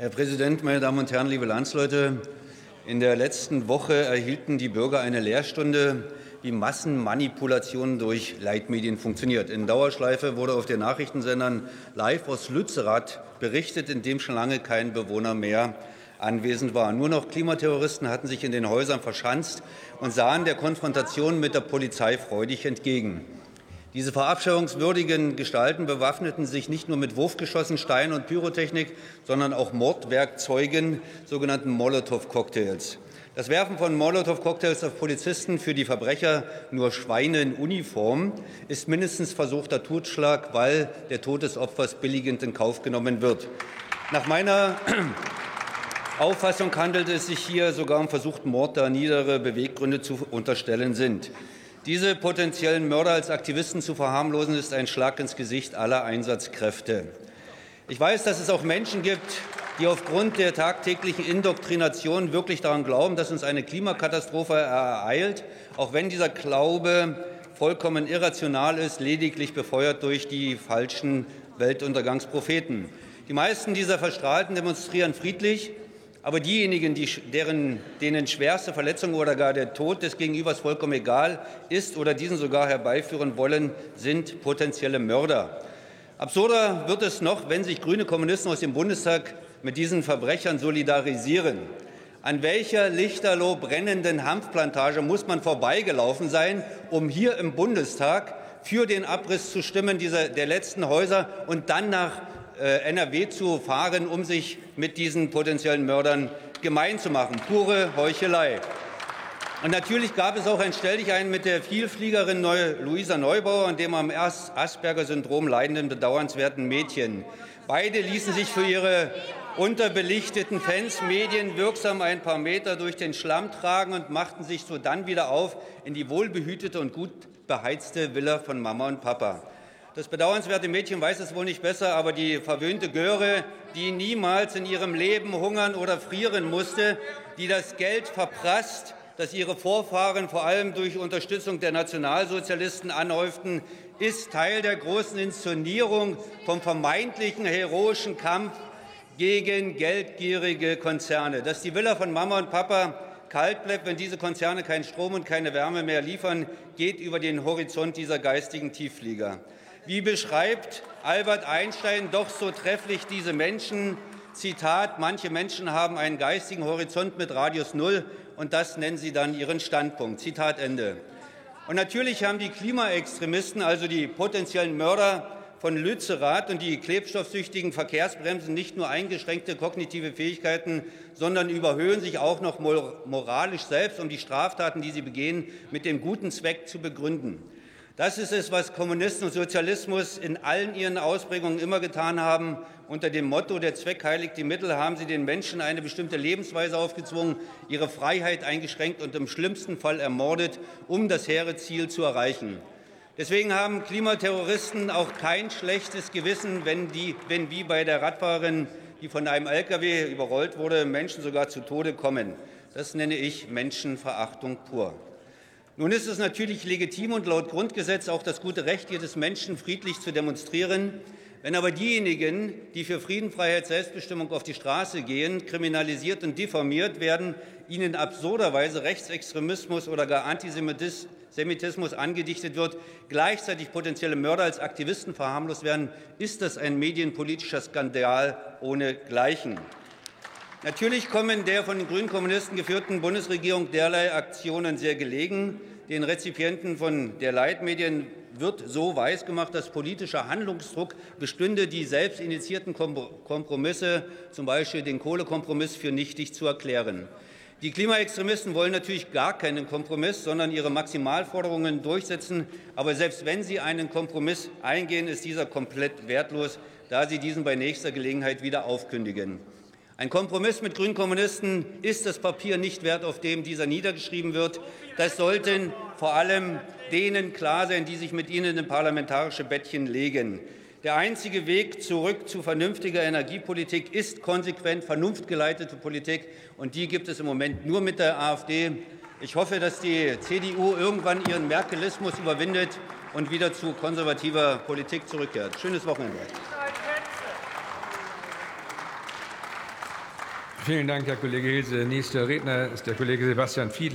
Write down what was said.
Herr Präsident, meine Damen und Herren, liebe Landsleute! In der letzten Woche erhielten die Bürger eine Lehrstunde, wie Massenmanipulation durch Leitmedien funktioniert. In Dauerschleife wurde auf den Nachrichtensendern live aus Lützerath berichtet, in dem schon lange kein Bewohner mehr anwesend war. Nur noch Klimaterroristen hatten sich in den Häusern verschanzt und sahen der Konfrontation mit der Polizei freudig entgegen. Diese verabscheuungswürdigen Gestalten bewaffneten sich nicht nur mit Wurfgeschossen, Stein und Pyrotechnik, sondern auch Mordwerkzeugen, sogenannten Molotow-Cocktails. Das Werfen von Molotow-Cocktails auf Polizisten für die Verbrecher nur Schweine in Uniform ist mindestens versuchter Totschlag, weil der Tod des Opfers billigend in Kauf genommen wird. Nach meiner Auffassung handelt es sich hier sogar um versuchten Mord, da niedere Beweggründe zu unterstellen sind. Diese potenziellen Mörder als Aktivisten zu verharmlosen, ist ein Schlag ins Gesicht aller Einsatzkräfte. Ich weiß, dass es auch Menschen gibt, die aufgrund der tagtäglichen Indoktrination wirklich daran glauben, dass uns eine Klimakatastrophe ereilt, auch wenn dieser Glaube vollkommen irrational ist, lediglich befeuert durch die falschen Weltuntergangspropheten. Die meisten dieser Verstrahlten demonstrieren friedlich, aber diejenigen, die, deren, denen schwerste Verletzungen oder gar der Tod des Gegenübers vollkommen egal ist oder diesen sogar herbeiführen wollen, sind potenzielle Mörder. Absurder wird es noch, wenn sich grüne Kommunisten aus dem Bundestag mit diesen Verbrechern solidarisieren. An welcher lichterloh brennenden Hanfplantage muss man vorbeigelaufen sein, um hier im Bundestag für den Abriss zu stimmen dieser, der letzten Häuser und dann nach NRW zu fahren, um sich mit diesen potenziellen Mördern gemein zu machen. Pure Heuchelei. Und natürlich gab es auch ein Stelldichein mit der Vielfliegerin Neu Luisa Neubauer und dem am Asperger-Syndrom leidenden bedauernswerten Mädchen. Beide ließen sich für ihre unterbelichteten Fans medienwirksam ein paar Meter durch den Schlamm tragen und machten sich so dann wieder auf in die wohlbehütete und gut beheizte Villa von Mama und Papa. Das bedauernswerte Mädchen weiß es wohl nicht besser, aber die verwöhnte Göre, die niemals in ihrem Leben hungern oder frieren musste, die das Geld verprasst, das ihre Vorfahren vor allem durch Unterstützung der Nationalsozialisten anhäuften, ist Teil der großen Inszenierung vom vermeintlichen heroischen Kampf gegen geldgierige Konzerne. Dass die Villa von Mama und Papa kalt bleibt, wenn diese Konzerne keinen Strom und keine Wärme mehr liefern, geht über den Horizont dieser geistigen Tiefflieger. Wie beschreibt Albert Einstein doch so trefflich diese Menschen? Zitat, manche Menschen haben einen geistigen Horizont mit Radius Null und das nennen sie dann ihren Standpunkt. Zitat Ende. Und natürlich haben die Klimaextremisten, also die potenziellen Mörder von Lützerath und die klebstoffsüchtigen Verkehrsbremsen nicht nur eingeschränkte kognitive Fähigkeiten, sondern überhöhen sich auch noch moralisch selbst, um die Straftaten, die sie begehen, mit dem guten Zweck zu begründen. Das ist es, was Kommunisten und Sozialismus in allen ihren Ausprägungen immer getan haben. Unter dem Motto, der Zweck heiligt die Mittel, haben sie den Menschen eine bestimmte Lebensweise aufgezwungen, ihre Freiheit eingeschränkt und im schlimmsten Fall ermordet, um das hehre Ziel zu erreichen. Deswegen haben Klimaterroristen auch kein schlechtes Gewissen, wenn, die, wenn wie bei der Radfahrerin, die von einem Lkw überrollt wurde, Menschen sogar zu Tode kommen. Das nenne ich Menschenverachtung pur. Nun ist es natürlich legitim und laut Grundgesetz auch das gute Recht jedes Menschen, friedlich zu demonstrieren. Wenn aber diejenigen, die für Frieden, Freiheit, Selbstbestimmung auf die Straße gehen, kriminalisiert und diffamiert werden, ihnen absurderweise Rechtsextremismus oder gar Antisemitismus angedichtet wird, gleichzeitig potenzielle Mörder als Aktivisten verharmlost werden, ist das ein medienpolitischer Skandal ohne Gleichen. Natürlich kommen der von den Grünen Kommunisten geführten Bundesregierung derlei Aktionen sehr gelegen. Den Rezipienten von der Leitmedien wird so weisgemacht, dass politischer Handlungsdruck bestünde, die selbst initiierten Kompromisse, zum Beispiel den Kohlekompromiss, für nichtig zu erklären. Die Klimaextremisten wollen natürlich gar keinen Kompromiss, sondern ihre Maximalforderungen durchsetzen. Aber selbst wenn sie einen Kompromiss eingehen, ist dieser komplett wertlos, da sie diesen bei nächster Gelegenheit wieder aufkündigen. Ein Kompromiss mit Grünen Kommunisten ist das Papier nicht wert, auf dem dieser niedergeschrieben wird. Das sollten vor allem denen klar sein, die sich mit Ihnen in parlamentarische Bettchen legen. Der einzige Weg zurück zu vernünftiger Energiepolitik ist konsequent vernunftgeleitete Politik, und die gibt es im Moment nur mit der AfD. Ich hoffe, dass die CDU irgendwann ihren Merkelismus überwindet und wieder zu konservativer Politik zurückkehrt. Schönes Wochenende. Vielen Dank, Herr Kollege Hilse. Nächster Redner ist der Kollege Sebastian Fiedler.